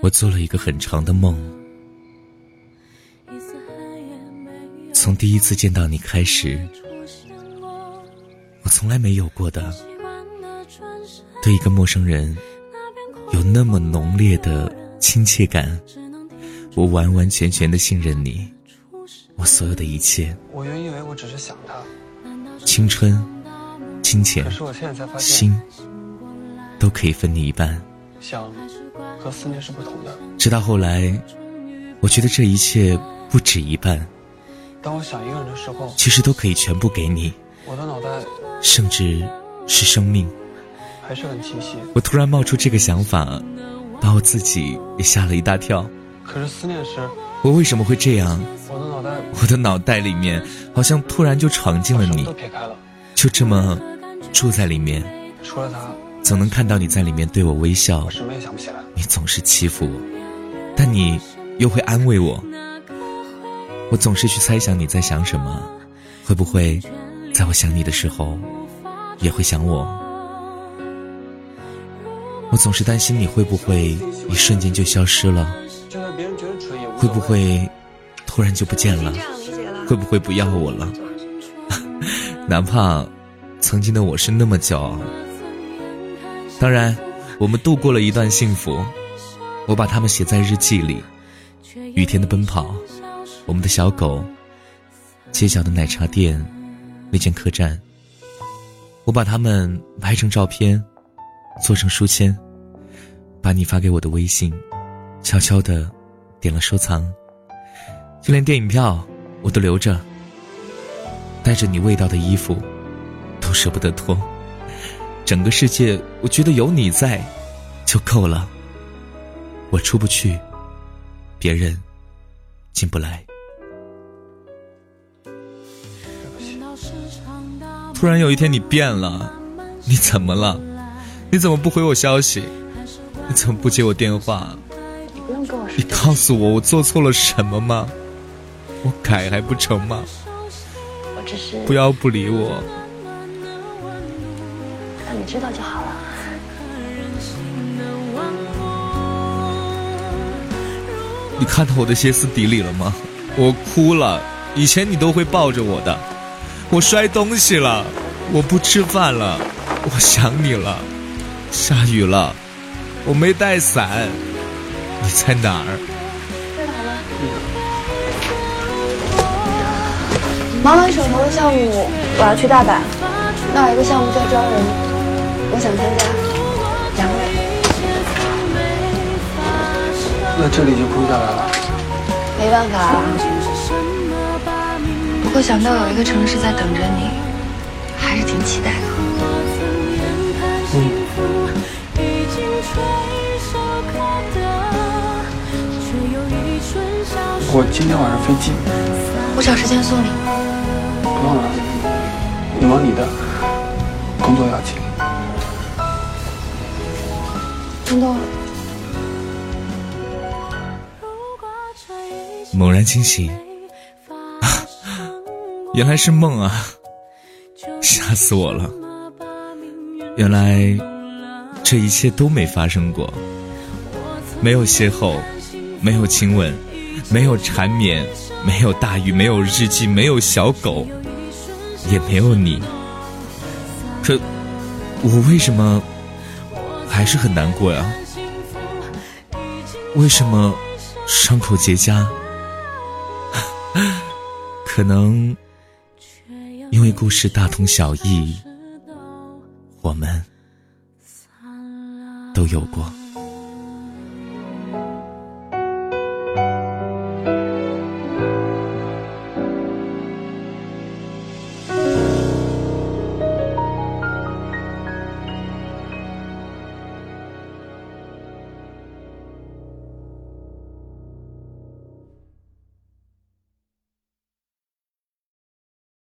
我做了一个很长的梦，从第一次见到你开始，我从来没有过的，对一个陌生人有那么浓烈的亲切感。我完完全全的信任你，我所有的一切。我原以为我只是想他，青春、金钱、心都可以分你一半。想和思念是不同的。直到后来，我觉得这一切不止一半。当我想一个人的时候，其实都可以全部给你。我的脑袋，甚至是生命，还是很清晰。我突然冒出这个想法，把我自己也吓了一大跳。可是思念时，我为什么会这样？我的脑袋，我的脑袋里面好像突然就闯进了你，都撇开了，就这么住在里面。除了他，总能看到你在里面对我微笑。我什么也想不起来。你总是欺负我，但你又会安慰我。我总是去猜想你在想什么，会不会在我想你的时候，也会想我？我总是担心你会不会一瞬间就消失了。会不会突然就不见了？会不会不要我了？哪怕曾经的我是那么骄傲。当然，我们度过了一段幸福，我把它们写在日记里。雨天的奔跑，我们的小狗，街角的奶茶店，那间客栈。我把它们拍成照片，做成书签，把你发给我的微信，悄悄的。点了收藏，就连电影票我都留着。带着你味道的衣服，都舍不得脱。整个世界，我觉得有你在，就够了。我出不去，别人进不来。突然有一天你变了，你怎么了？你怎么不回我消息？你怎么不接我电话？你告诉我，我做错了什么吗？我改还不成吗？我只是不要不理我，让你知道就好了。你看到我的歇斯底里了吗？我哭了，以前你都会抱着我的。我摔东西了，我不吃饭了，我想你了。下雨了，我没带伞。你在哪儿？忙完手头的项目，我要去大阪。那有一个项目在招人，我想参加。两位。那这里就空下来了。没办法啊。不过想到有一个城市在等着你，还是挺期待的。嗯。我今天晚上飞机，我找时间送你。不用了，你忙你的，工作要紧。东东，猛然惊醒，原来是梦啊！吓死我了！原来这一切都没发生过，没有邂逅，没有亲吻。没有缠绵，没有大雨，没有日记，没有小狗，也没有你。可我为什么还是很难过呀？为什么伤口结痂？可能因为故事大同小异，我们都有过。